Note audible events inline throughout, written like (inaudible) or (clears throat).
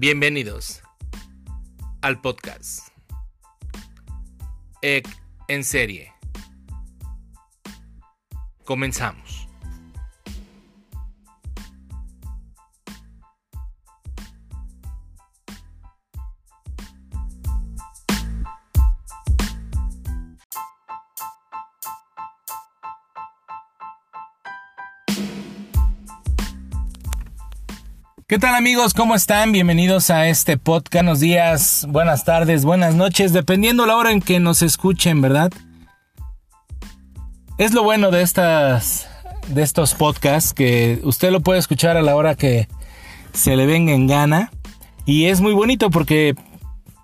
Bienvenidos al podcast EC en serie. Comenzamos. ¿Qué tal amigos? ¿Cómo están? Bienvenidos a este podcast. Buenos días, buenas tardes, buenas noches, dependiendo la hora en que nos escuchen, ¿verdad? Es lo bueno de estas de estos podcasts que usted lo puede escuchar a la hora que se le venga en gana y es muy bonito porque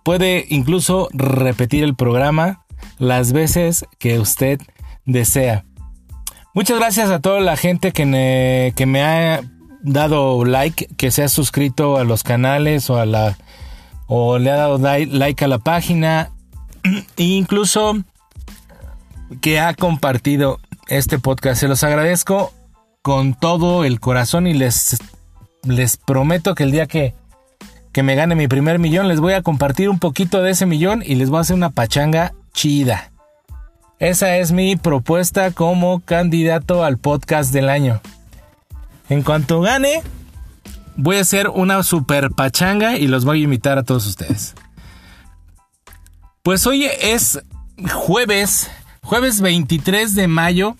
puede incluso repetir el programa las veces que usted desea. Muchas gracias a toda la gente que que me ha dado like, que se ha suscrito a los canales o a la o le ha dado like a la página (clears throat) e incluso que ha compartido este podcast. Se los agradezco con todo el corazón y les les prometo que el día que que me gane mi primer millón les voy a compartir un poquito de ese millón y les voy a hacer una pachanga chida. Esa es mi propuesta como candidato al podcast del año. En cuanto gane, voy a hacer una super pachanga y los voy a invitar a todos ustedes. Pues hoy es jueves, jueves 23 de mayo.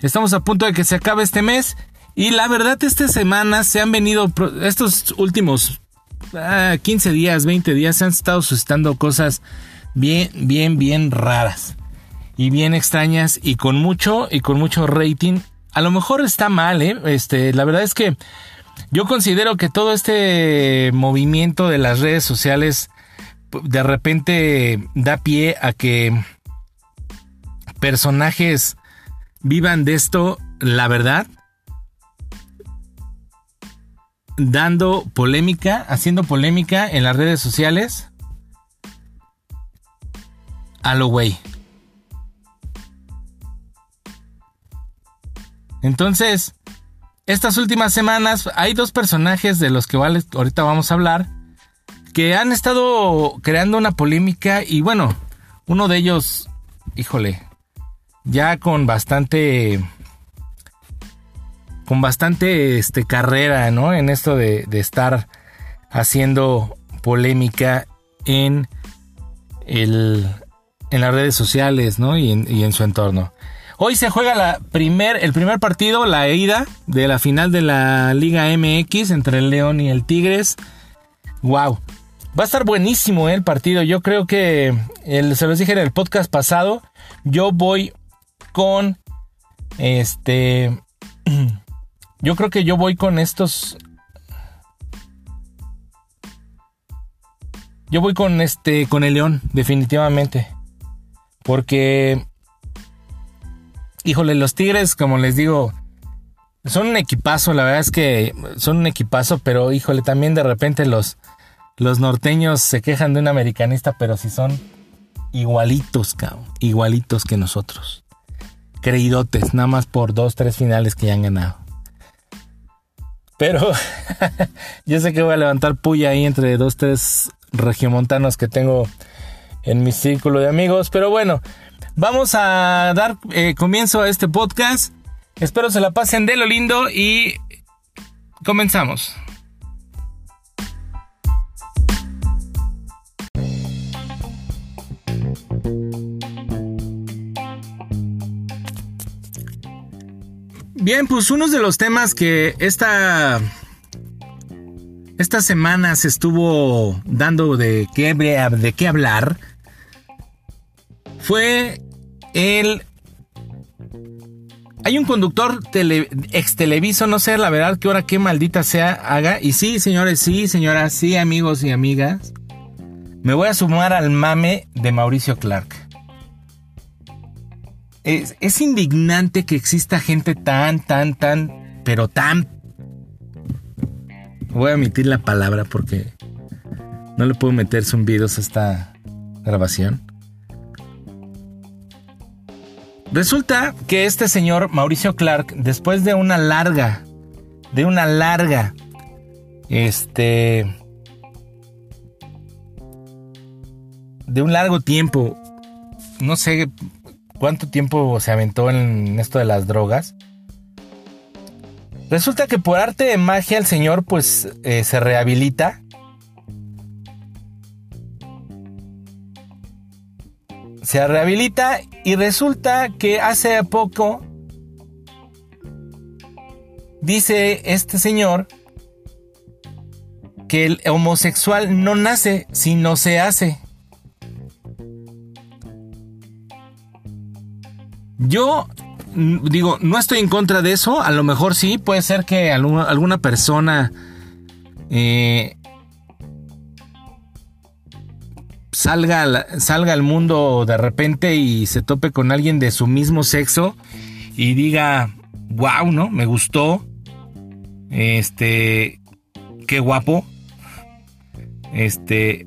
Estamos a punto de que se acabe este mes. Y la verdad, esta semana se han venido, estos últimos 15 ah, días, 20 días, se han estado suscitando cosas bien, bien, bien raras. Y bien extrañas y con mucho, y con mucho rating a lo mejor está mal, ¿eh? Este, la verdad es que yo considero que todo este movimiento de las redes sociales de repente da pie a que personajes vivan de esto, la verdad, dando polémica, haciendo polémica en las redes sociales. A lo güey. Entonces, estas últimas semanas hay dos personajes de los que ahorita vamos a hablar que han estado creando una polémica y bueno, uno de ellos, híjole, ya con bastante con bastante este, carrera, ¿no? En esto de, estar haciendo polémica en el en las redes sociales, ¿no? y en su entorno. Hoy se juega el primer partido, la ida de la final de la Liga MX entre el León y el Tigres. ¡Wow! Va a estar buenísimo eh, el partido. Yo creo que, el, se los dije en el podcast pasado, yo voy con este... (clears throat) Yo creo que yo voy con estos... Yo voy con este, con el León, definitivamente. Porque híjole, los Tigres, como les digo, son un equipazo, la verdad es que son un equipazo, pero híjole, también de repente los, los norteños se quejan de un americanista, pero si son igualitos, cabrón, igualitos que nosotros. Creídotes, nada más por dos, tres finales que ya han ganado. Pero (laughs) yo sé que voy a levantar puya ahí entre dos, tres regiomontanos que tengo en mi círculo de amigos. Pero bueno, Vamos a dar eh, comienzo a este podcast. Espero se la pasen de lo lindo y comenzamos. Bien, pues uno de los temas que esta, esta semana se estuvo dando de qué, de qué hablar fue el... Hay un conductor tele, ex televiso, no sé la verdad qué hora qué maldita sea haga. Y sí, señores, sí, señoras, sí, amigos y amigas. Me voy a sumar al mame de Mauricio Clark. Es, es indignante que exista gente tan, tan, tan, pero tan... Voy a omitir la palabra porque no le puedo meter zumbidos a esta grabación. Resulta que este señor Mauricio Clark, después de una larga, de una larga, este, de un largo tiempo, no sé cuánto tiempo se aventó en esto de las drogas. Resulta que por arte de magia el señor pues eh, se rehabilita Se rehabilita y resulta que hace poco dice este señor que el homosexual no nace, sino se hace. Yo digo, no estoy en contra de eso. A lo mejor sí, puede ser que alguna, persona eh, salga, salga al mundo de repente y se tope con alguien de su mismo sexo y diga, wow, ¿no? Me gustó. Este, qué guapo. Este,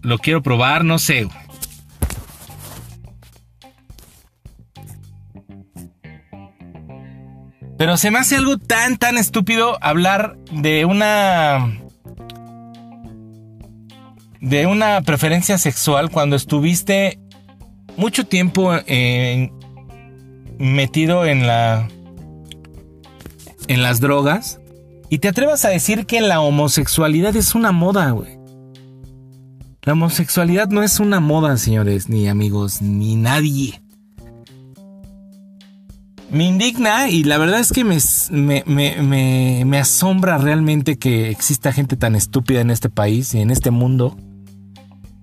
lo quiero probar, no sé. Pero se me hace algo tan, tan estúpido hablar de una. De una preferencia sexual cuando estuviste mucho tiempo metido en la. en las drogas. Y te atrevas a decir que la homosexualidad es una moda, güey. La homosexualidad no es una moda, señores, ni amigos, ni nadie me indigna y la verdad es que me, me, asombra realmente que exista gente tan estúpida en este país y en este mundo,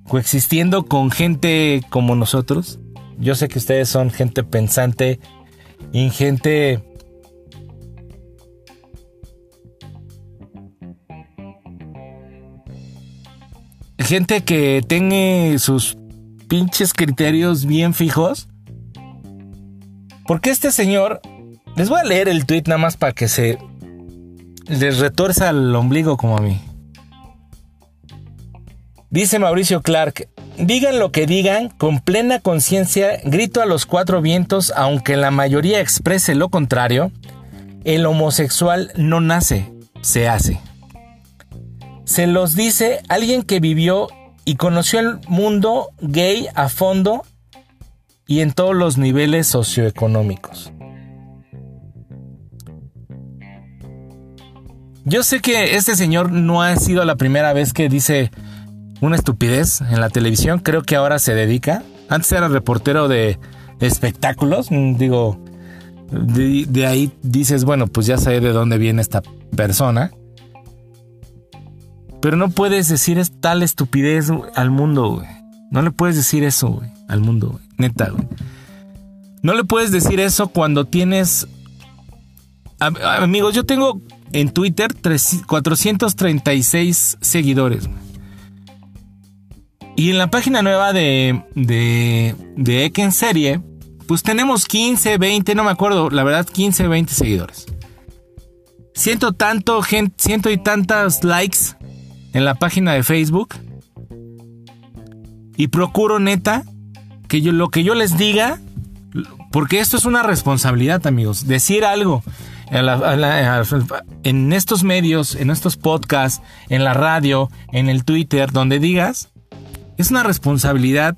coexistiendo con gente como nosotros. Yo sé que ustedes son gente pensante y gente... Gente que tenga sus pinches criterios bien fijos porque este señor, les voy a leer el tweet nada más para que se les retuerza el ombligo como a mí. Dice Mauricio Clark, digan lo que digan, con plena conciencia grito a los cuatro vientos, aunque la mayoría exprese lo contrario, el homosexual no nace, se hace. Se los dice alguien que vivió y conoció el mundo gay a fondo y en todos los niveles socioeconómicos. Yo sé que este señor no ha sido la primera vez que dice una estupidez en la televisión, creo que ahora se dedica. Antes era reportero de, espectáculos, mm, digo, de, ahí dices, bueno, pues ya sé de dónde viene esta persona. Pero no puedes decir tal estupidez al mundo, güey. No le puedes decir eso, güey, al mundo, güey. Neta, güey. No le puedes decir eso cuando tienes... Amigos, yo tengo en Twitter 436 seguidores. Y en la página nueva de, de, de Eken Serie, pues tenemos 15, 20, no me acuerdo, la verdad 15, 20 seguidores. Siento tanto, gente, ciento y tantas likes en la página de Facebook. Y procuro neta que yo, lo que yo les diga, porque esto es una responsabilidad, amigos, decir algo en estos medios, en estos podcasts, en la radio, en el Twitter, donde digas, es una responsabilidad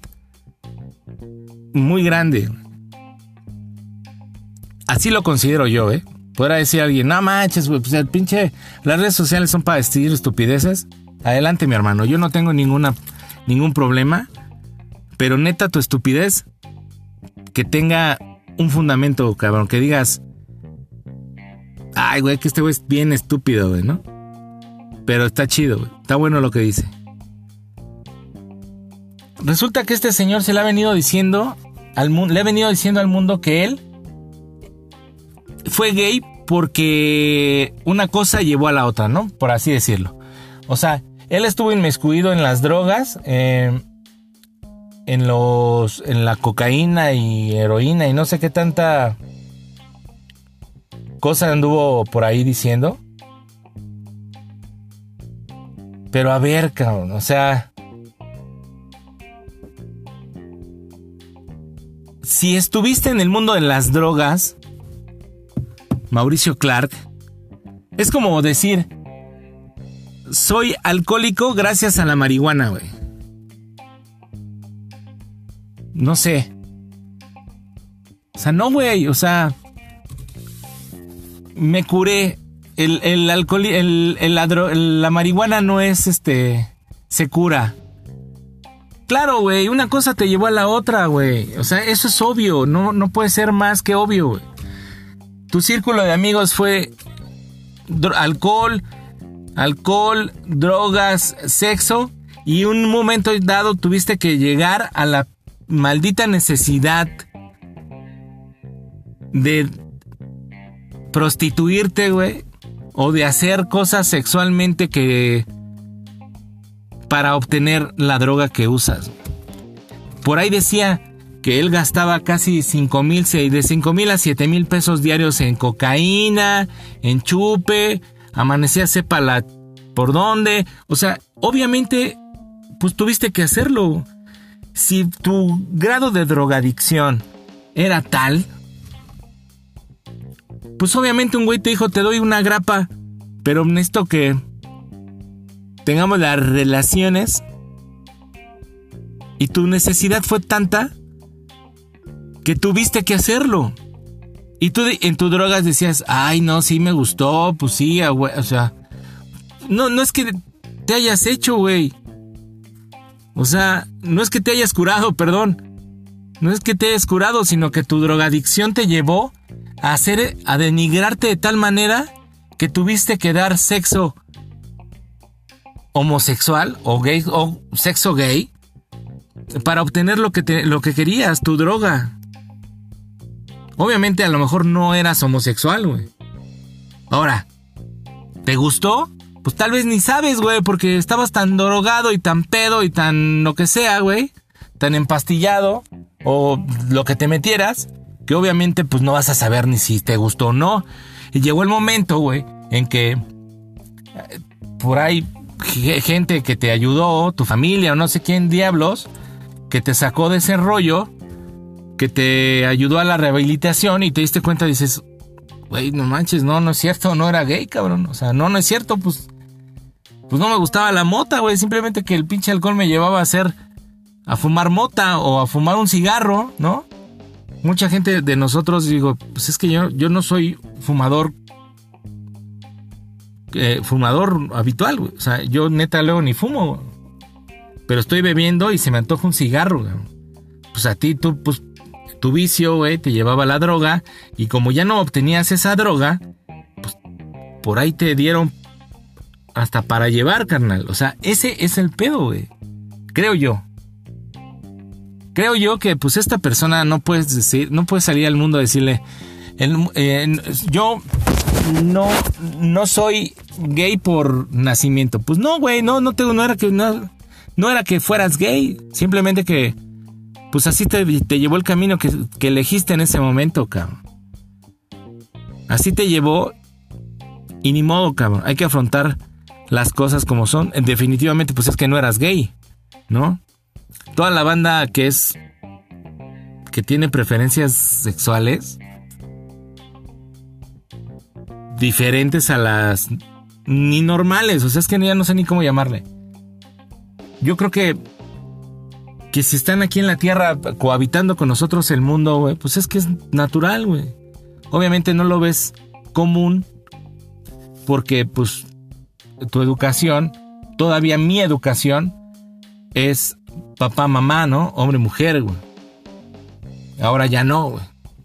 muy grande. Así lo considero yo, ¿eh? Podrá decir alguien, no manches, pues el pinche, las redes sociales son para decir estupideces. Adelante, mi hermano, yo no tengo ninguna ningún problema. Pero neta, tu estupidez, que tenga un fundamento, cabrón, que digas, ay, güey, que este güey es bien estúpido, güey, ¿no? Pero está chido, güey. Está bueno lo que dice. Resulta que este señor se le ha venido diciendo al mundo, le ha venido diciendo al mundo que él fue gay porque una cosa llevó a la otra, ¿no? Por así decirlo. O sea, él estuvo inmiscuido en las drogas, eh, en los en la cocaína y heroína y no sé qué tanta cosa anduvo por ahí diciendo. Pero a ver, cabrón, o sea, si estuviste en el mundo de las drogas, Mauricio Clark, es como decir, soy alcohólico gracias a la marihuana, güey. no sé. O sea, no, güey, o sea, me curé. El, el alcohol, el, el, la marihuana no es este, se cura. Claro, güey, una cosa te llevó a la otra, güey. O sea, eso es obvio, no, no puede ser más que obvio. Tu círculo de amigos fue alcohol, alcohol, drogas, sexo, y un momento dado tuviste que llegar a la maldita necesidad de prostituirte, güey, o de hacer cosas sexualmente que para obtener la droga que usas. Por ahí decía que él gastaba casi 5 mil, de 5 mil a 7 mil pesos diarios en cocaína, en chupe, amanecía sepa la por dónde, o sea, obviamente, pues tuviste que hacerlo. Si tu grado de drogadicción era tal, pues obviamente un güey te dijo, te doy una grapa, pero necesito que tengamos las relaciones. Y tu necesidad fue tanta que tuviste que hacerlo. Y tú en tus drogas decías, ay, no, sí me gustó, pues sí, o sea, no, no es que te hayas hecho, güey. O sea, no es que te hayas curado, perdón. No es que te hayas curado, sino que tu drogadicción te llevó a hacer, a denigrarte de tal manera que tuviste que dar sexo homosexual o gay o sexo gay para obtener lo que, te, lo que querías, tu droga. Obviamente a lo mejor no eras homosexual, güey. Ahora, ¿te gustó? Pues tal vez ni sabes, güey, porque estabas tan drogado y tan pedo y tan lo que sea, güey. Tan empastillado o lo que te metieras, que obviamente pues no vas a saber ni si te gustó o no. Y llegó el momento, güey, en que eh, por ahí gente que te ayudó, tu familia o no sé quién diablos, que te sacó de ese rollo, que te ayudó a la rehabilitación y te diste cuenta dices, güey, no manches, no, no es cierto, no era gay, cabrón. O sea, no, no es cierto, pues, pues no me gustaba la mota, güey, simplemente que el pinche alcohol me llevaba a hacer, a fumar mota o a fumar un cigarro, ¿no? mucha gente de nosotros digo, pues es que yo, yo no soy fumador eh, fumador habitual, O sea, yo neta luego ni fumo. Pero estoy bebiendo y se me antoja un cigarro, Pues a ti, tú, pues, tu vicio, güey, te llevaba la droga. Y como ya no obtenías esa droga, pues por ahí te dieron hasta para llevar, carnal. O sea, ese es el pedo, güey. Creo yo creo yo que pues esta persona no puedes decir, no puede salir al mundo a decirle, eh, yo no, no soy gay por nacimiento. Pues no, güey, no, no, te, no era que no, era que fueras gay, simplemente que pues así te, te llevó el camino que, que, elegiste en ese momento, cabrón. Así te llevó y ni modo, cabrón. Hay que afrontar las cosas como son. Definitivamente, pues es que no eras gay, ¿no? toda la banda que es que tiene preferencias sexuales diferentes a las ni normales, o sea, es que ya no sé ni cómo llamarle. Yo creo que que si están aquí en la Tierra cohabitando con nosotros el mundo, güey, pues es que es natural, güey. Obviamente no lo ves común porque pues tu educación, todavía mi educación es papá, mamá, ¿no? Hombre, mujer, güey. Ahora ya no, güey.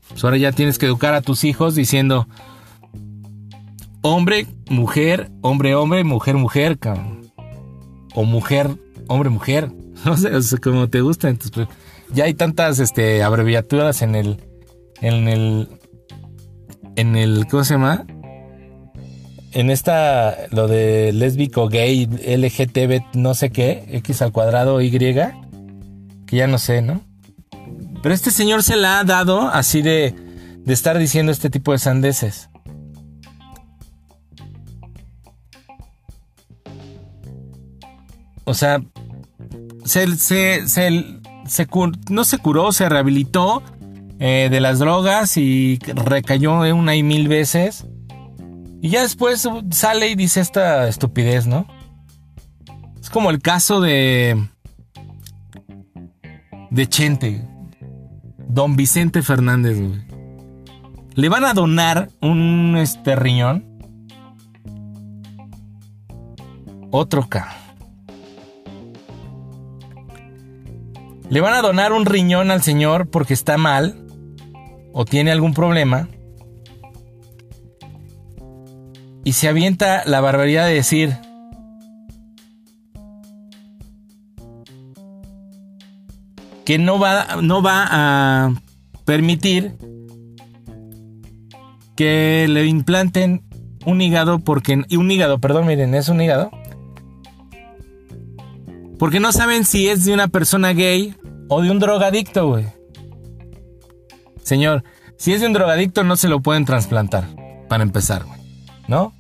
Pues ahora ya tienes que educar a tus hijos diciendo hombre, mujer, hombre, hombre, mujer, mujer, cabrón. O mujer, hombre, mujer. (laughs) No sé, como te gusta. Pues, ya hay tantas este, abreviaturas en el. En el. En el. ¿Cómo se llama? En esta. Lo de lésbico, gay, LGTB, no sé qué. X al cuadrado, Y que ya no sé, ¿no? Pero este señor se la ha dado así de, de estar diciendo este tipo de sandeces. O sea, se, se, se, no se curó, se rehabilitó eh, de las drogas y recayó una y mil veces. Y ya después sale y dice esta estupidez, ¿no? Es como el caso de de Chente. Don Vicente Fernández, güey. Le van a donar un este riñón. Otro K. Le van a donar un riñón al señor porque está mal o tiene algún problema. Y se avienta la barbaridad de decir, que no va, no va a permitir que le implanten un hígado porque un hígado, perdón, miren, es un hígado. Porque no saben si es de una persona gay o de un drogadicto, güey. Señor, si es de un drogadicto no se lo pueden trasplantar, para empezar, güey. ¿No?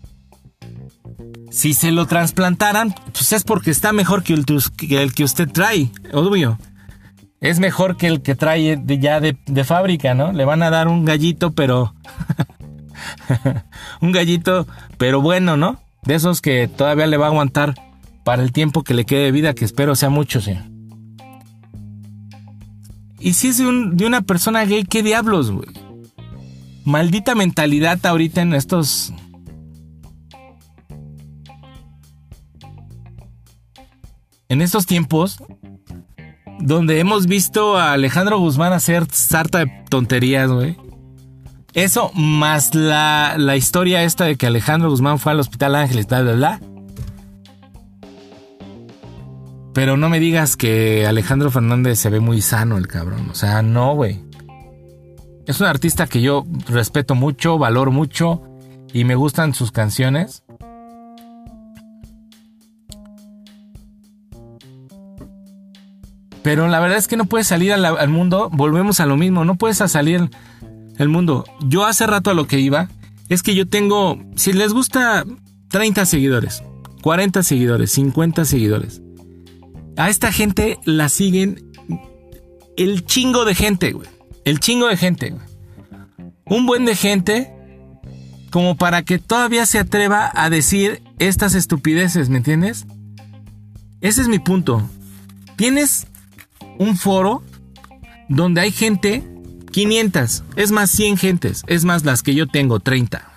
Si se lo trasplantaran, pues es porque está mejor que el, que usted trae, obvio es mejor que el que trae ya de, fábrica, ¿no? Le van a dar un gallito, pero... (laughs) un gallito, pero bueno, ¿no? De esos que todavía le va a aguantar para el tiempo que le quede de vida, que espero sea mucho, sí. Y si es de, de una persona gay, ¿qué diablos, güey? Maldita mentalidad ahorita en estos... En estos tiempos, donde hemos visto a Alejandro Guzmán hacer sarta de tonterías, güey. Eso más la, la, historia esta de que Alejandro Guzmán fue al Hospital Ángeles, bla, bla, bla. Pero no me digas que Alejandro Fernández se ve muy sano el cabrón. O sea, no, güey. Es un artista que yo respeto mucho, valoro mucho y me gustan sus canciones. Pero la verdad es que no puedes salir al, mundo, volvemos a lo mismo, no puedes salir al mundo. Yo hace rato a lo que iba, es que yo tengo, si les gusta 30 seguidores, 40 seguidores, 50 seguidores. A esta gente la siguen el chingo de gente, güey. El chingo de gente. Un buen de gente como para que todavía se atreva a decir estas estupideces, ¿me entiendes? Ese es mi punto. Tienes un foro donde hay gente, 500, es más 100 gentes, es más las que yo tengo, 30.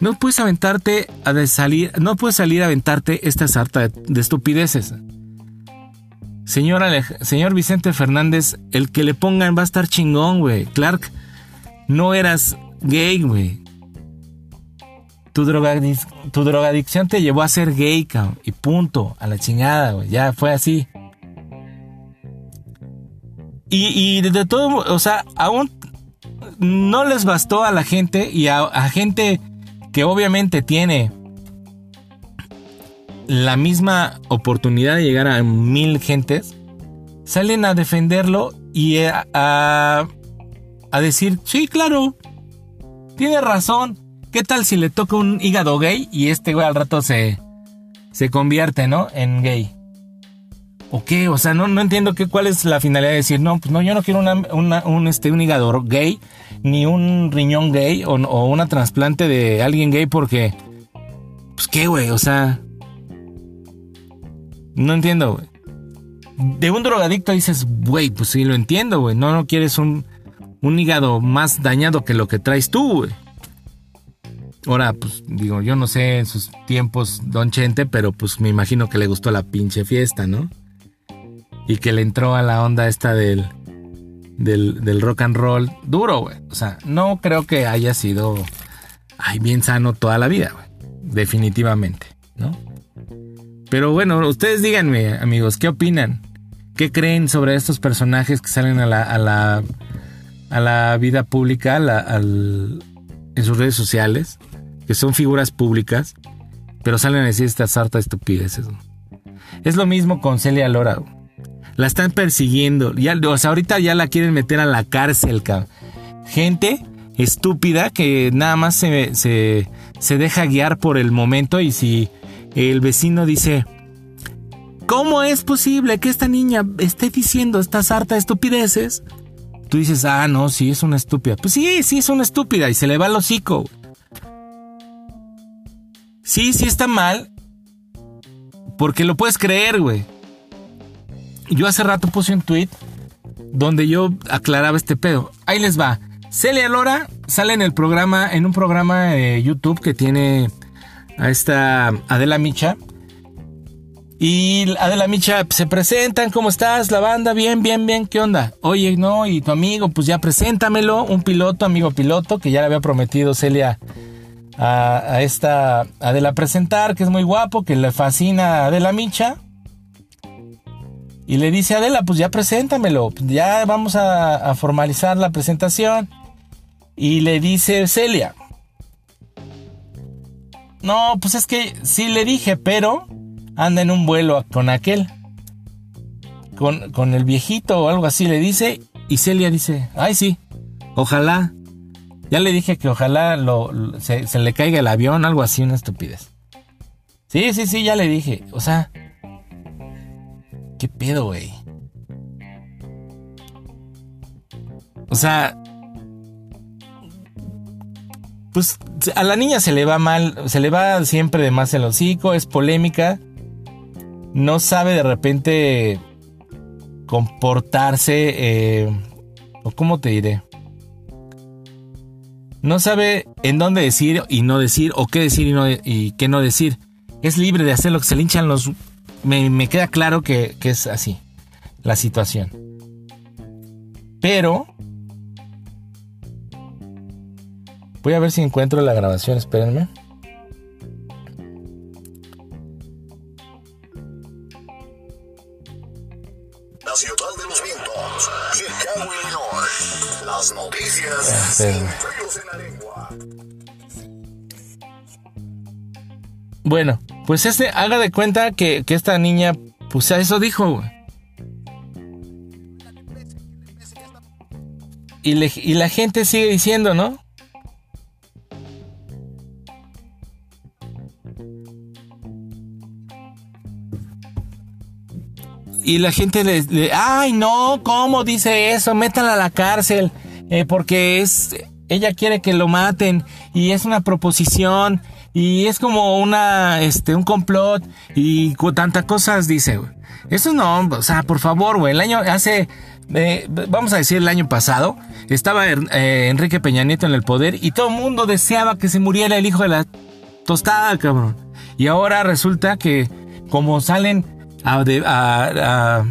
No puedes aventarte a salir, no puedes salir a aventarte esta sarta de, estupideces. Señor, señor Vicente Fernández, el que le pongan va a estar chingón, güey. Clark, no eras gay, güey. Tu, tu drogadicción te llevó a ser gay, cabrón. Y punto. A la chingada, güey. Ya fue así. Y, de todo, o sea, aún no les bastó a la gente y a, gente que obviamente tiene la misma oportunidad de llegar a mil gentes, salen a defenderlo y a, a, decir, sí, claro, tiene razón. ¿Qué tal si le toca un hígado gay y este güey al rato se, se convierte, ¿no? En gay. ¿O qué? O sea, no, no entiendo qué, cuál es la finalidad de decir, no, pues no, yo no quiero un, este, un hígado gay, ni un riñón gay, o, o una trasplante de alguien gay porque... Pues qué, güey, o sea... No entiendo, güey. De un drogadicto dices, güey, pues sí lo entiendo, güey. No, no quieres un, un hígado más dañado que lo que traes tú, güey. Ahora, pues digo, yo no sé en sus tiempos Don Chente, pero pues me imagino que le gustó la pinche fiesta, ¿no? y que le entró a la onda esta del, del, rock and roll duro, güey. O sea, no creo que haya sido ay, bien sano toda la vida, güey. Definitivamente, ¿no? Pero bueno, ustedes díganme, amigos, ¿qué opinan? ¿Qué creen sobre estos personajes que salen a la, a la, a la vida pública, al, en sus redes sociales? Que son figuras públicas, pero salen a decir estas hartas estupideces. Es lo mismo con Celia Lora. La están persiguiendo. Ya, o sea, ahorita ya la quieren meter a la cárcel, cabrón. Gente estúpida que nada más se, se, deja guiar por el momento y si el vecino dice, ¿cómo es posible que esta niña esté diciendo estas hartas estupideces? Tú dices, ah, no, sí, es una estúpida. Pues sí, sí, es una estúpida y se le va el hocico. Sí, sí está mal. Porque lo puedes creer, güey. Yo hace rato puse un tweet donde yo aclaraba este pedo. Ahí les va. Celia Lora sale en el programa, en un programa de YouTube que tiene a esta Adela Micha. Y Adela Micha se presentan, ¿cómo estás? La banda, bien, bien, bien, ¿qué onda? Oye, no, y tu amigo, pues ya preséntamelo, un piloto, amigo piloto, que ya le había prometido Celia a, esta Adela presentar, que es muy guapo, que le fascina a Adela Micha. Y le dice Adela, pues ya preséntamelo, ya vamos a, formalizar la presentación. Y le dice Celia, no, pues es que sí le dije, pero anda en un vuelo con aquel. Con, con, el viejito o algo así le dice. Y Celia dice, ay sí, ojalá. Ya le dije que ojalá se, se, le caiga el avión, algo así, una estupidez. Sí, sí, sí, ya le dije. O sea, ¿Qué pedo, güey? O sea, pues a la niña se le va mal, se le va siempre de más el hocico, es polémica, no sabe de repente comportarse, eh, o cómo te diré, no sabe en dónde decir y no decir, o qué decir y, no, qué no decir. Es libre de hacer lo que se le hinchan los me, queda claro que es así la situación. Pero... Voy a ver si encuentro la grabación, espérenme. La ciudad de los vientos, Chicago, Illinois. Las noticias lengua. Bueno, pues este, haga de cuenta que, esta niña, pues eso dijo, Y, y la gente sigue diciendo, ¿no? Y la gente le, ay no, ¿cómo dice eso? Métala a la cárcel, eh, porque es, ella quiere que lo maten y es una proposición y es como una, este, un complot y tantas cosas dice, güey. Eso no, o sea, por favor, güey. El año, hace, eh, vamos a decir el año pasado, estaba eh, Enrique Peña Nieto en el poder y todo el mundo deseaba que se muriera el hijo de la tostada, cabrón. Y ahora resulta que, como salen a,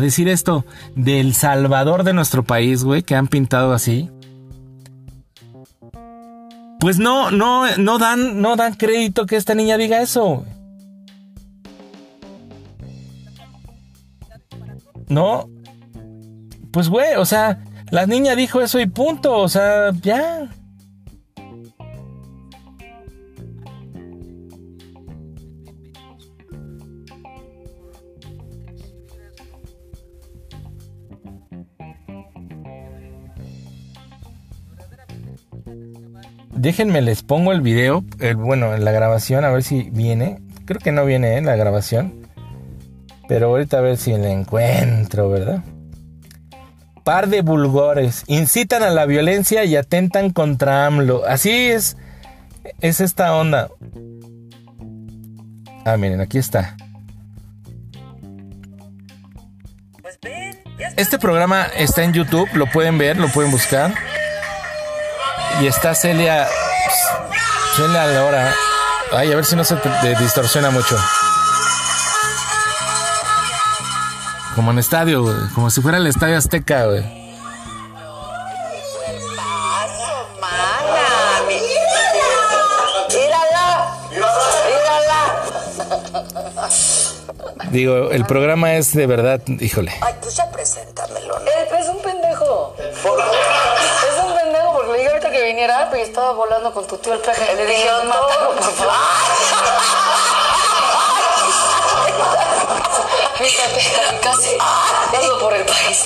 decir esto del salvador de nuestro país, güey, que han pintado así, pues no, no, no dan, no dan crédito que esta niña diga eso. No. Pues güey, o sea, la niña dijo eso y punto, o sea, ya. Déjenme, les pongo el video, el, bueno, en la grabación, a ver si viene. Creo que no viene en ¿eh? la grabación. Pero ahorita a ver si la encuentro, ¿verdad? Par de vulgores. Incitan a la violencia y atentan contra AMLO. Así es. Es esta onda. Ah, miren, aquí está. Este programa está en YouTube, lo pueden ver, lo pueden buscar. Y está Celia. Celia Laura. Ay, a ver si no se distorsiona mucho. Como en estadio, güey. Como si fuera el estadio Azteca, güey. Digo, el programa es de verdad, híjole. Ay, pues ya viniera, pero estaba volando con tu tío el peje. Le dije, mátalo, por favor. Fíjate, casi paso por el país.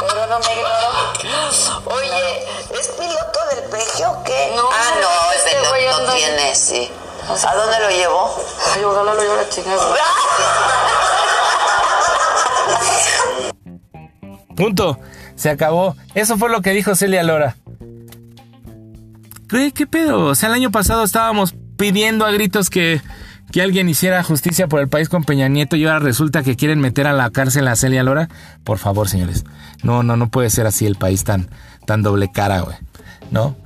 Pero no me ignoró. Oye, ¿es piloto del peje o qué? No, ah, no, este piloto no tiene, sí. ¿A dónde lo llevó? Ay, ojalá lo lleve a chingada. Punto. Se acabó. Eso fue lo que dijo Celia Lora. ¿Qué pedo? O sea, el año pasado estábamos pidiendo a gritos que, que alguien hiciera justicia por el país con Peña Nieto y ahora resulta que quieren meter a la cárcel a Celia Lora. Por favor, señores. No, no, no puede ser así el país tan, tan doble cara, güey. ¿No?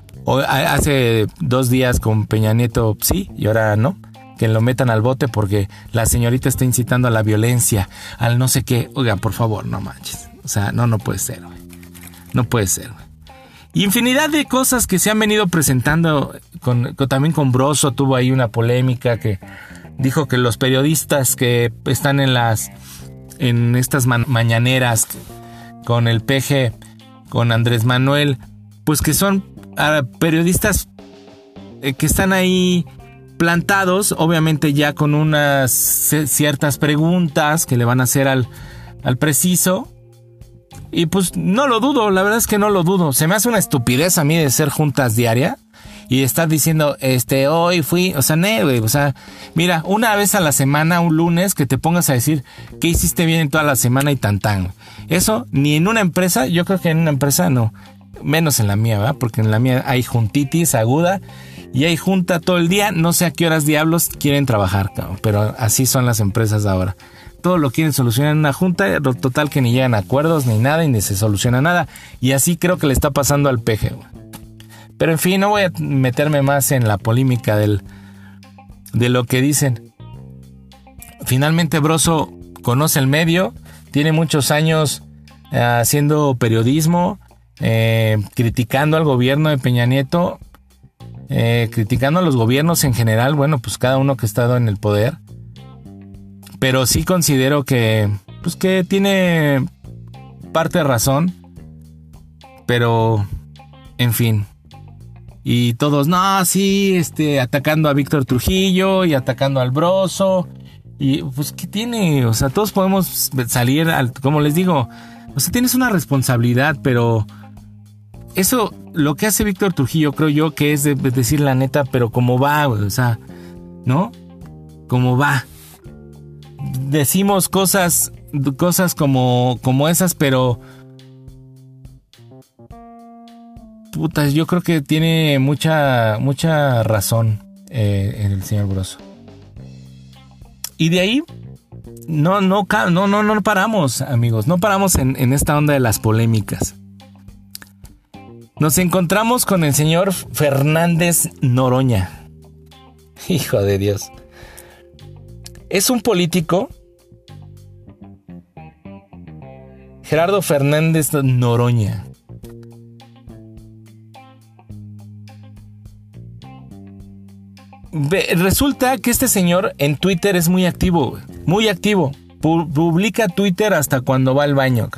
Hace dos días con Peña Nieto sí y ahora no. Que lo metan al bote porque la señorita está incitando a la violencia, al no sé qué. Oiga, por favor, no manches. O sea, no, no puede ser, güey. No puede ser, güey. Infinidad de cosas que se han venido presentando, con, también con Broso tuvo ahí una polémica que dijo que los periodistas que están en las en estas mañaneras con el PG, con Andrés Manuel, pues que son ah, periodistas eh, que están ahí plantados, obviamente ya con unas ciertas preguntas que le van a hacer al, al preciso, y pues no lo dudo, la verdad es que no lo dudo. Se me hace una estupidez a mí de ser juntas diaria y estar diciendo, este, hoy fui, o sea, ne, o sea, mira, una vez a la semana, un lunes, que te pongas a decir qué hiciste bien en toda la semana y tan tan. Eso, ni en una empresa, yo creo que en una empresa no, menos en la mía, ¿verdad? Porque en la mía hay juntitis aguda y hay junta todo el día, no sé a qué horas diablos quieren trabajar, pero así son las empresas ahora todo lo quieren solucionar en una junta, total que ni llegan a acuerdos ni nada y ni se soluciona nada. Y así creo que le está pasando al peje. Pero en fin, no voy a meterme más en la polémica del, de lo que dicen. Finalmente Broso conoce el medio, tiene muchos años eh, haciendo periodismo, eh, criticando al gobierno de Peña Nieto, eh, criticando a los gobiernos en general, bueno, pues cada uno que ha estado en el poder. Pero sí considero que, pues que tiene parte de razón. Pero, en fin. Y todos, no, sí, este, atacando a Víctor Trujillo y atacando al Broso. Y pues, ¿qué tiene? O sea, todos podemos salir, al, como les digo, o sea, tienes una responsabilidad, pero eso, lo que hace Víctor Trujillo, creo yo que es de, decir la neta, pero como va, o sea, ¿no? Como va decimos cosas, cosas como, como esas, pero... Putas, yo creo que tiene mucha, mucha razón eh, el señor Broso. Y de ahí, no, no, no, no, no paramos, amigos. No paramos en, en esta onda de las polémicas. Nos encontramos con el señor Fernández Noroña. (laughs) Hijo de Dios. Es un político Gerardo Fernández Noroña. Resulta que este señor en Twitter es muy activo, muy activo. Publica Twitter hasta cuando va al baño.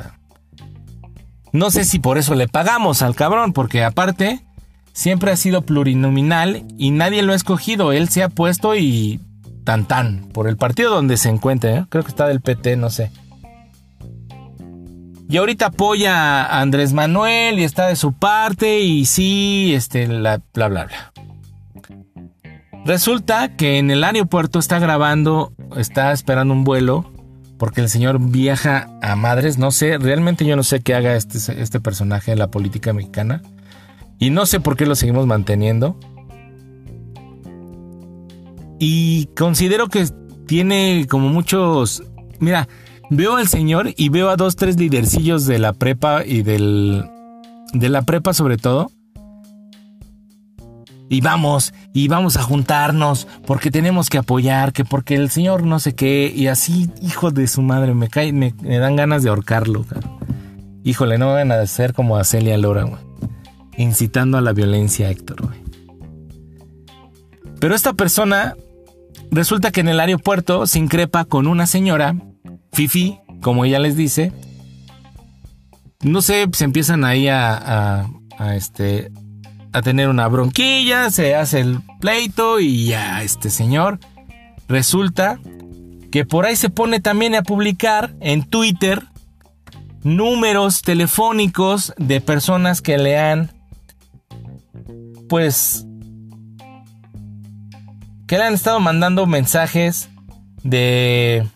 No sé si por eso le pagamos al cabrón, porque aparte siempre ha sido plurinominal y nadie lo ha escogido. Él se ha puesto y tan tan por el partido donde se encuentre. ¿eh? Creo que está del PT, no sé. Y ahorita apoya a Andrés Manuel y está de su parte y sí, este, la, bla, bla, bla. Resulta que en el aeropuerto está grabando, está esperando un vuelo, porque el señor viaja a madres, no sé, realmente yo no sé qué haga este, este personaje de la política mexicana. Y no sé por qué lo seguimos manteniendo. Y considero que tiene como muchos... Mira, veo al señor y veo a dos, tres lidercillos de la prepa y del... de la prepa sobre todo. Y vamos, y vamos a juntarnos, porque tenemos que apoyar, que porque el señor no sé qué, y así, hijo de su madre, me cae, me, dan ganas de ahorcarlo, Híjole, no van a hacer como a Celia Lora, güey. Incitando a la violencia, Héctor, güey. Pero esta persona, resulta que en el aeropuerto se increpa con una señora Fifi, como ella les dice, no sé, se empiezan ahí a, este, a tener una bronquilla, se hace el pleito y ya este señor. Resulta que por ahí se pone también a publicar en Twitter números telefónicos de personas que le han pues que le han estado mandando mensajes de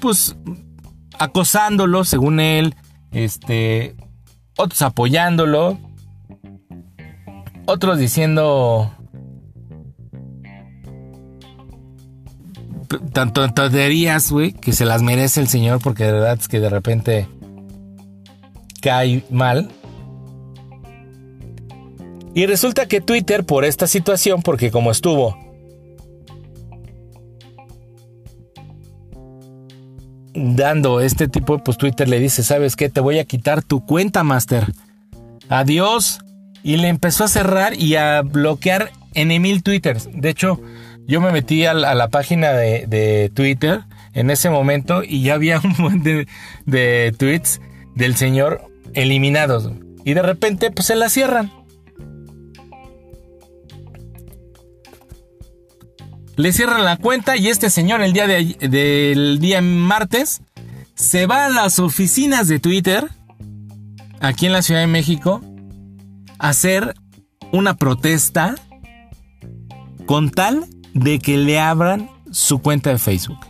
pues acosándolo, según él, este, otros apoyándolo, otros diciendo tanto tonterías, güey, que se las merece el señor porque de verdad es que de repente cae mal. Y resulta que Twitter, por esta situación, porque como estuvo dando este tipo, pues Twitter le dice, ¿sabes qué? Te voy a quitar tu cuenta, Master. Adiós. Y le empezó a cerrar y a bloquear en mil twitters. De hecho, yo me metí a la, página de, de Twitter en ese momento y ya había (laughs) un montón de, de tweets del señor eliminados. Y de repente, pues se la cierran. Le cierran la cuenta y este señor el día del día martes se va a las oficinas de Twitter aquí en la Ciudad de México a hacer una protesta con tal de que le abran su cuenta de Facebook.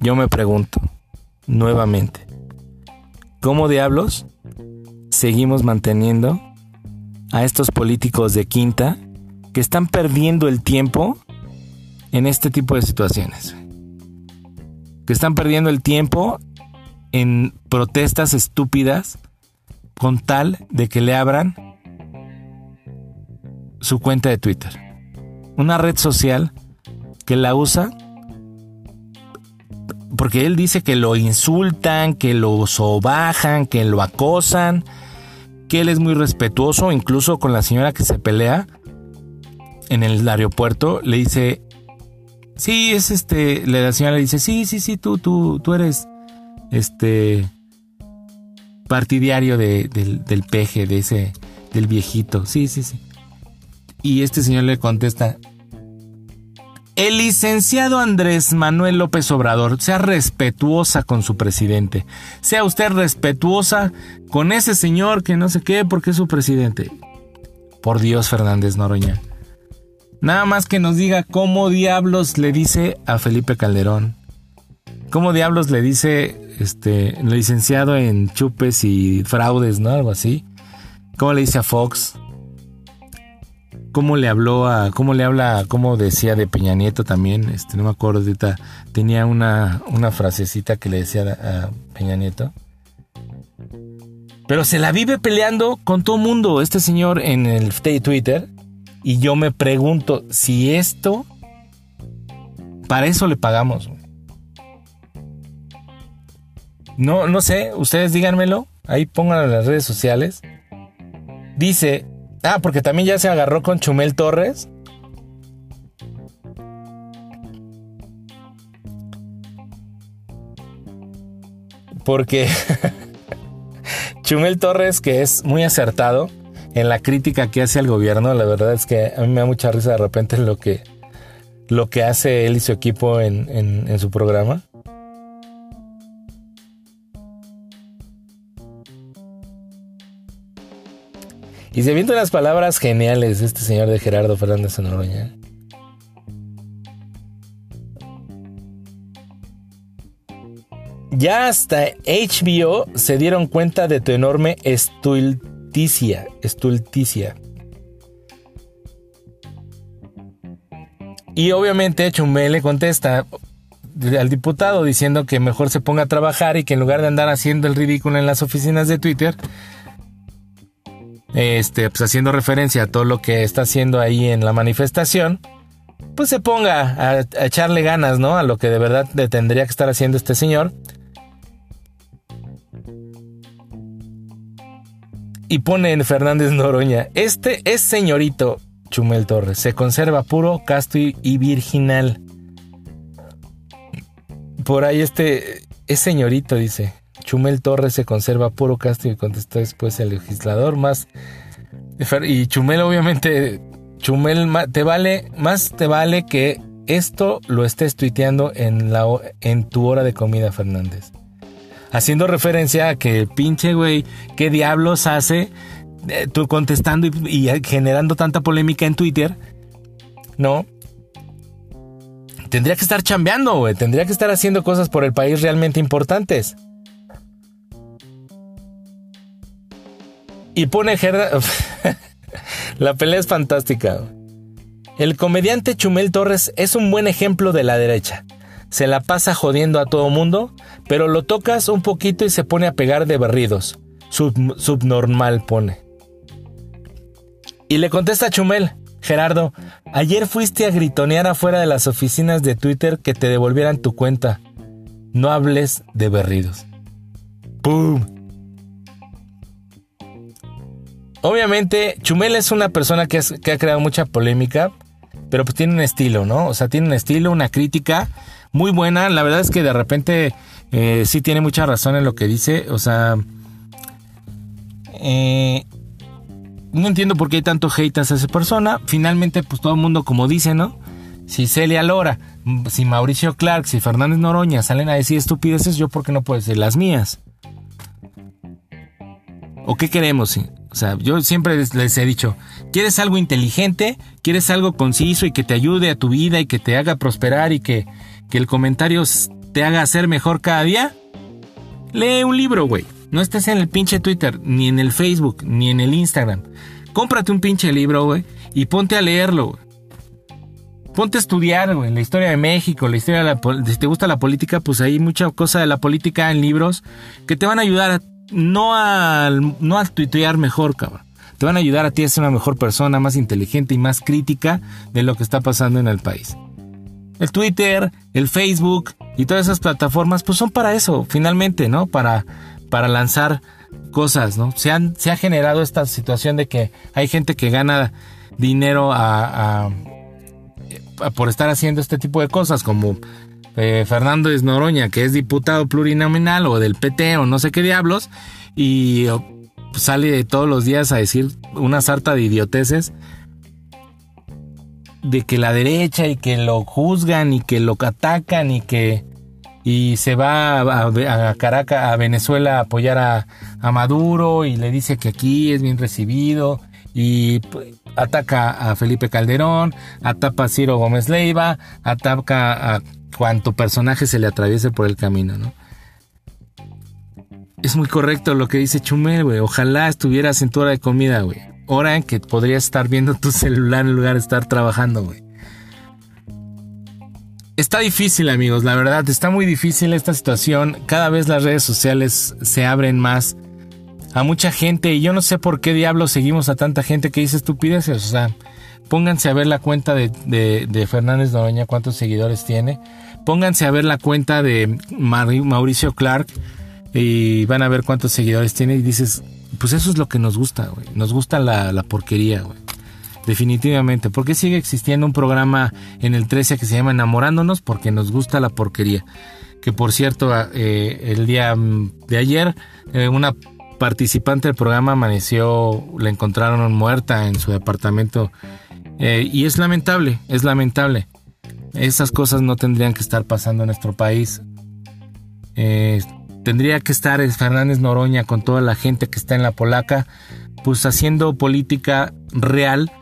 Yo me pregunto nuevamente, ¿cómo diablos seguimos manteniendo a estos políticos de quinta que están perdiendo el tiempo en este tipo de situaciones? Que están perdiendo el tiempo en protestas estúpidas con tal de que le abran su cuenta de Twitter. Una red social que la usa porque él dice que lo insultan, que lo sobajan, que lo acosan, que él es muy respetuoso, incluso con la señora que se pelea en el aeropuerto, le dice, sí, es este, la señora le dice, sí, sí, sí, tú, tú, tú eres, este, partidario de- del, del peje, de ese, del viejito. Sí, sí, sí. Y este señor le contesta, el licenciado Andrés Manuel López Obrador, sea respetuosa con su presidente. Sea usted respetuosa con ese señor que no sé qué porque es su presidente. Por Dios, Fernández Noroña. Nada más que nos diga cómo diablos le dice a Felipe Calderón. ¿Cómo diablos le dice este licenciado en chupes y fraudes, ¿no? Algo así. ¿Cómo le dice a Fox? ¿Cómo le habló a. cómo le habla, cómo decía de Peña Nieto también? Este, no me acuerdo ahorita. Tenía una, una frasecita que le decía a, a Peña Nieto. Pero se la vive peleando con todo mundo, este señor en el Twitter. Y yo me pregunto si esto. Para eso le pagamos. No, no sé, ustedes díganmelo. Ahí pónganlo en las redes sociales. Dice. Ah, porque también ya se agarró con Chumel Torres. Porque (laughs) Chumel Torres, que es muy acertado en la crítica que hace al gobierno, la verdad es que a mí me da mucha risa de repente lo que, lo que hace él y su equipo en, su programa. Y se vienen unas palabras geniales de este señor de Gerardo Fernández Noroña. Ya hasta HBO se dieron cuenta de tu enorme estulticia. Estulticia. Y obviamente Chumel le contesta al diputado diciendo que mejor se ponga a trabajar y que en lugar de andar haciendo el ridículo en las oficinas de Twitter, este, pues haciendo referencia a todo lo que está haciendo ahí en la manifestación, pues se ponga a, a echarle ganas, ¿no? A lo que de verdad tendría que estar haciendo este señor. Y pone en Fernández Noroña, este es señorito Chumel Torres, se conserva puro, casto y, virginal. Por ahí este es señorito, dice. Chumel Torres se conserva puro casto y contestó después el legislador más... Y Chumel obviamente, Chumel te vale, más te vale que esto lo estés tuiteando en, la, en tu hora de comida, Fernández. Haciendo referencia a que pinche güey, ¿qué diablos hace? Eh, tú contestando y, y generando tanta polémica en Twitter, ¿no? Tendría que estar chambeando, güey. Tendría que estar haciendo cosas por el país realmente importantes. Y pone Gerda... (laughs) La pelea es fantástica. El comediante Chumel Torres es un buen ejemplo de la derecha. Se la pasa jodiendo a todo mundo, pero lo tocas un poquito y se pone a pegar de berridos. subnormal pone. Y le contesta a Chumel, Gerardo, ayer fuiste a gritonear afuera de las oficinas de Twitter que te devolvieran tu cuenta. No hables de berridos. ¡Pum! Obviamente, Chumel es una persona que, ha creado mucha polémica, pero pues tiene un estilo, ¿no? O sea, tiene un estilo, una crítica muy buena. La verdad es que de repente eh, sí tiene mucha razón en lo que dice. O sea, eh, no entiendo por qué hay tanto hate hacia esa persona. Finalmente, pues todo el mundo, como dice, ¿no? Si Celia Lora, si Mauricio Clark, si Fernández Noroña salen a decir estupideces, yo por qué no puedo decir las mías. ¿O qué queremos? O sea, yo siempre les he dicho, ¿quieres algo inteligente? ¿Quieres algo conciso y que te ayude a tu vida y que te haga prosperar y que, que el comentario te haga ser mejor cada día? Lee un libro, güey. No estés en el pinche Twitter, ni en el Facebook, ni en el Instagram. Cómprate un pinche libro, güey, y ponte a leerlo. Ponte a estudiar, güey, la historia de México, la historia de la... Si te gusta la política, pues hay mucha cosa de la política en libros que te van a ayudar a no al, no a tuitear mejor, cabrón. Te van a ayudar a ti a ser una mejor persona, más inteligente y más crítica de lo que está pasando en el país. El Twitter, el Facebook y todas esas plataformas, pues son para eso, finalmente, ¿no? Para, para lanzar cosas, ¿no? Se, han, se ha generado esta situación de que hay gente que gana dinero a, por estar haciendo este tipo de cosas, como eh, Fernando Esnoroña, que es diputado plurinominal o del PT o no sé qué diablos, y sale todos los días a decir una sarta de idioteces de que la derecha y que lo juzgan y que lo atacan y que y se va a, Caracas, a Venezuela a apoyar a, Maduro y le dice que aquí es bien recibido y ataca a Felipe Calderón, ataca a Ciro Gómez Leiva, ataca a cuanto personaje se le atraviese por el camino, ¿no? Es muy correcto lo que dice Chumel, güey. Ojalá estuvieras en tu hora de comida, güey. Hora en que podrías estar viendo tu celular en lugar de estar trabajando, güey. Está difícil, amigos, la verdad, está muy difícil esta situación. Cada vez las redes sociales se abren más a mucha gente y yo no sé por qué diablos seguimos a tanta gente que dice estupideces. O sea, pónganse a ver la cuenta de, de, Fernández Noroña, cuántos seguidores tiene. Pónganse a ver la cuenta de Mauricio Clark y van a ver cuántos seguidores tiene y dices, pues eso es lo que nos gusta, güey. Nos gusta la, la porquería, güey. Definitivamente. ¿Por qué sigue existiendo un programa en el 13 que se llama Enamorándonos? Porque nos gusta la porquería. Que por cierto, eh, el día mm, de ayer, eh, una participante del programa amaneció, la encontraron muerta en su departamento. Eh, y es lamentable, es lamentable. Esas cosas no tendrían que estar pasando en nuestro país. Tendría que estar Fernández Noroña con toda la gente que está en la polaca, pues haciendo política real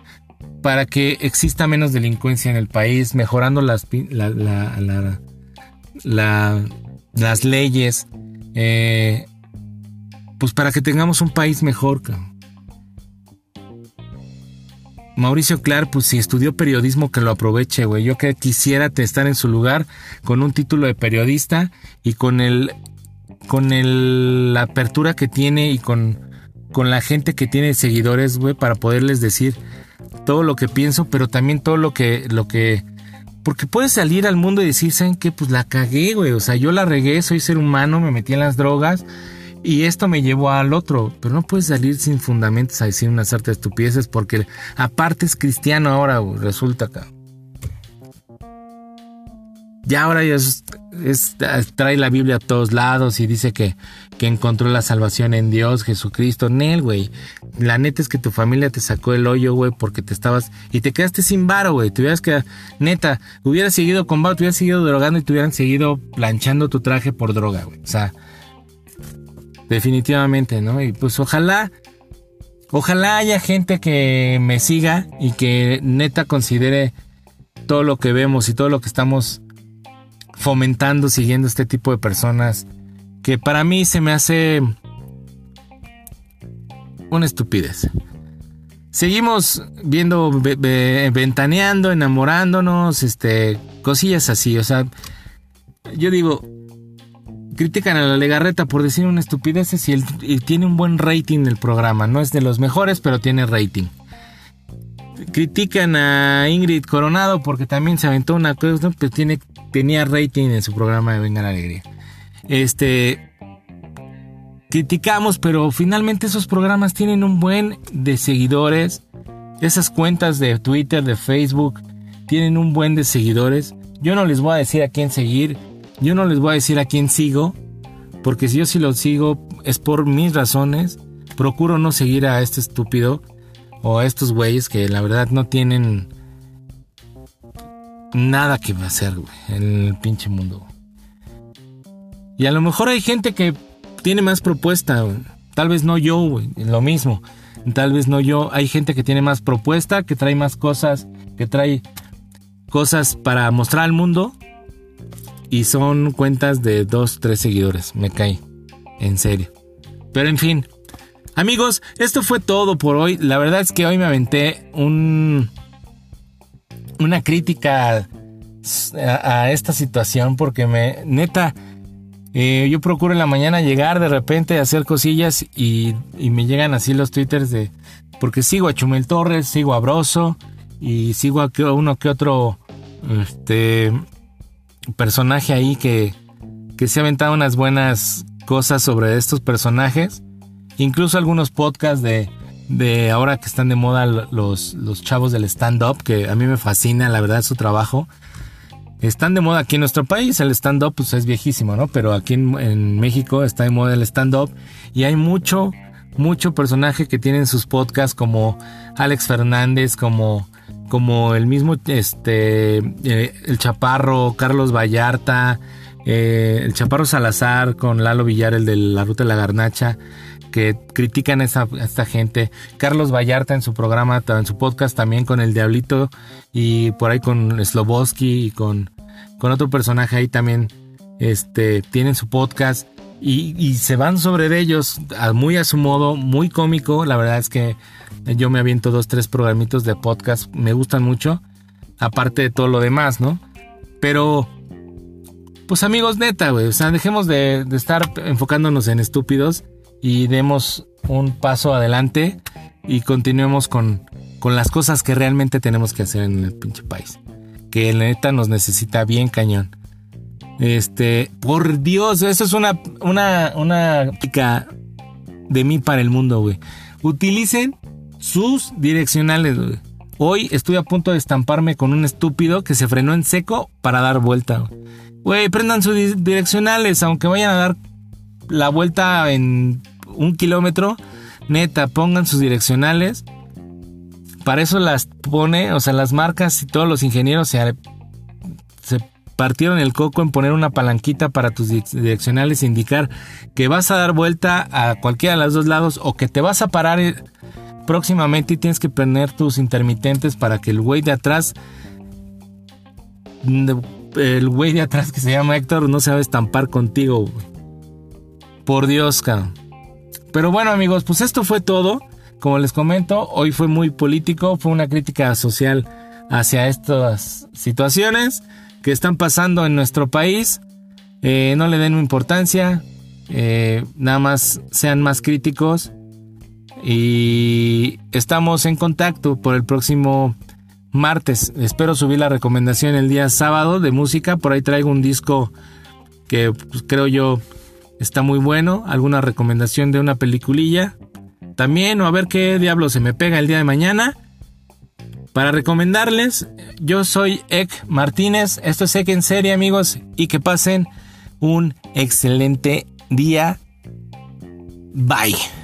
para que exista menos delincuencia en el país, mejorando las, las leyes, eh, pues para que tengamos un país mejor. Mauricio Clark, pues si estudió periodismo, que lo aproveche, güey. Yo que quisiera estar en su lugar con un título de periodista y con el. Con el, la apertura que tiene y con, con la gente que tiene seguidores, güey, para poderles decir todo lo que pienso, pero también todo lo que. lo que. Porque puedes salir al mundo y decir, ¿saben qué? Pues la cagué, güey. O sea, yo la regué, soy ser humano, me metí en las drogas y esto me llevó al otro, pero no puedes salir sin fundamentos a decir unas artes estupideces porque aparte es cristiano ahora, resulta acá. Ya ahora es, trae la Biblia a todos lados y dice que, que encontró la salvación en Dios, Jesucristo. Nel, güey. La neta es que tu familia te sacó el hoyo, güey, porque te estabas. Y te quedaste sin varo, güey. Te hubieras quedado. Neta, hubieras seguido con varo, te hubieras seguido drogando y te hubieran seguido planchando tu traje por droga, güey. O sea, Definitivamente, ¿no? Y pues ojalá, ojalá haya gente que me siga y que neta considere todo lo que vemos y todo lo que estamos fomentando, siguiendo este tipo de personas, que para mí se me hace una estupidez. seguimos viendo, ve- ve- ventaneando, enamorándonos, este, cosillas así, o sea, yo digo, critican a la Legarreta por decir una estupidez y, y tiene un buen rating el programa, no es de los mejores, pero tiene rating. Critican a Ingrid Coronado porque también se aventó una cosa, pues tiene, tenía rating en su programa de Venga la Alegría. Este, criticamos, pero finalmente esos programas tienen un buen de seguidores. Esas cuentas de Twitter, de Facebook, tienen un buen de seguidores. Yo no les voy a decir a quién seguir, yo no les voy a decir a quién sigo, porque si yo sí lo sigo es por mis razones. Procuro no seguir a este estúpido o a estos güeyes que la verdad no tienen nada que hacer en el pinche mundo. Y a lo mejor hay gente que tiene más propuesta. Tal vez no yo, güey, lo mismo. Tal vez no yo. Hay gente que tiene más propuesta, que trae más cosas, que trae cosas para mostrar al mundo. Y son cuentas de dos, tres seguidores. Me caí. En serio. Pero en fin. Amigos, esto fue todo por hoy. La verdad es que hoy me aventé un. Una crítica a, esta situación porque me. Neta. Eh, yo procuro en la mañana llegar de repente a hacer cosillas y, y me llegan así los twitters de... Porque sigo a Chumel Torres, sigo a Broso y sigo a uno que otro este, personaje ahí que, que se ha aventado unas buenas cosas sobre estos personajes. Incluso algunos podcasts de, de ahora que están de moda los, los chavos del stand-up, que a mí me fascina la verdad su trabajo. Están de moda aquí en nuestro país, el stand-up pues es viejísimo, ¿no? Pero aquí en, México está de moda el stand-up y hay mucho, mucho personaje que tienen sus podcasts como Alex Fernández, como, como el mismo, este, eh, el Chaparro, Carlos Vallarta, eh, el Chaparro Salazar con Lalo Villar, el de la Ruta de la Garnacha, que critican a esa, esta gente. Carlos Vallarta en su programa, en su podcast también con el Diablito y por ahí con Sloboski y con, con otro personaje ahí también este, tienen su podcast y, se van sobre ellos muy a su modo, muy cómico. La verdad es que yo me aviento dos, tres programitos de podcast, me gustan mucho, aparte de todo lo demás, ¿no? Pero, pues amigos, neta, güey, o sea, dejemos de, de estar enfocándonos en estúpidos y demos un paso adelante y continuemos con, con las cosas que realmente tenemos que hacer en el pinche país. Que la neta nos necesita bien cañón. Este, por Dios, eso es una, una, una de mí para el mundo, güey. Utilicen sus direccionales, güey. Hoy estoy a punto de estamparme con un estúpido que se frenó en seco para dar vuelta, güey. Prendan sus di- direccionales, aunque vayan a dar la vuelta en un kilómetro. Neta, pongan sus direccionales. Para eso las pone, o sea, las marcas y todos los ingenieros se, se partieron el coco en poner una palanquita para tus di- direccionales indicar que vas a dar vuelta a cualquiera de los dos lados o que te vas a parar eh, próximamente y tienes que poner tus intermitentes para que el güey de atrás de- el güey de atrás que se llama Héctor no se va a estampar contigo. Por Dios, cabrón. Pero bueno, amigos, pues esto fue todo. Como les comento, hoy fue muy político, fue una crítica social hacia estas situaciones que están pasando en nuestro país. Eh, no le den importancia, eh, nada más sean más críticos. Y estamos en contacto por el próximo martes. Espero subir la recomendación el día sábado de música. Por ahí traigo un disco que pues, creo yo está muy bueno. Alguna recomendación de una peliculilla. También, o a ver qué diablo se me pega el día de mañana. Para recomendarles, yo soy Ek Martínez. Esto es Ek en serie, amigos. Y que pasen un excelente día. Bye.